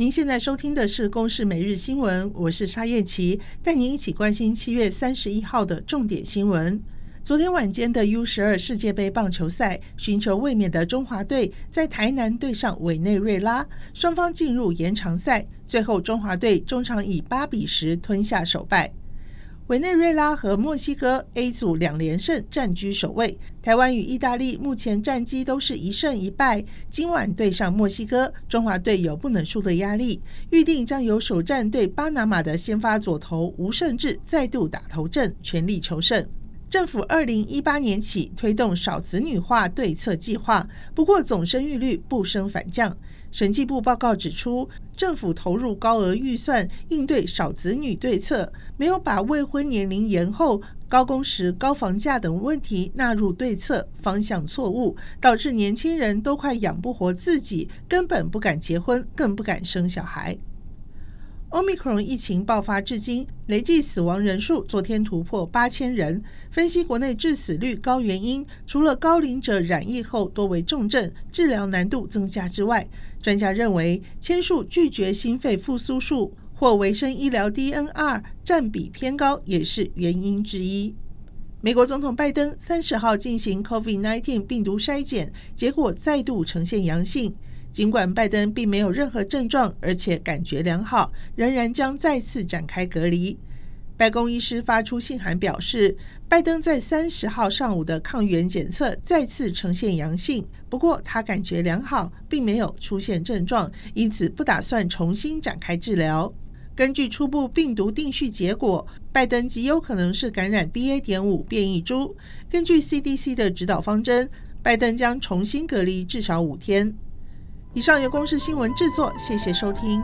您现在收听的是《公视每日新闻》，我是沙燕琪，带您一起关心七月三十一号的重点新闻。昨天晚间的 U 十二世界杯棒球赛，寻求卫冕的中华队在台南对上委内瑞拉，双方进入延长赛，最后中华队中场以八比十吞下首败。委内瑞拉和墨西哥 A 组两连胜，占据首位。台湾与意大利目前战绩都是一胜一败。今晚对上墨西哥，中华队有不能输的压力，预定将由首战对巴拿马的先发左投吴胜志再度打头阵，全力求胜。政府二零一八年起推动少子女化对策计划，不过总生育率不升反降。审计部报告指出，政府投入高额预算应对少子女对策，没有把未婚年龄延后、高工时、高房价等问题纳入对策，方向错误，导致年轻人都快养不活自己，根本不敢结婚，更不敢生小孩。Omicron 疫情爆发至今，累计死亡人数昨天突破八千人。分析国内致死率高原因，除了高龄者染疫后多为重症、治疗难度增加之外，专家认为签署拒绝心肺复苏术或维生医疗 DNR 占比偏高也是原因之一。美国总统拜登三十号进行 COVID-19 病毒筛检，结果再度呈现阳性。尽管拜登并没有任何症状，而且感觉良好，仍然将再次展开隔离。白宫医师发出信函表示，拜登在三十号上午的抗原检测再次呈现阳性，不过他感觉良好，并没有出现症状，因此不打算重新展开治疗。根据初步病毒定序结果，拜登极有可能是感染 BA. 点五变异株。根据 CDC 的指导方针，拜登将重新隔离至少五天。以上由公视新闻制作，谢谢收听。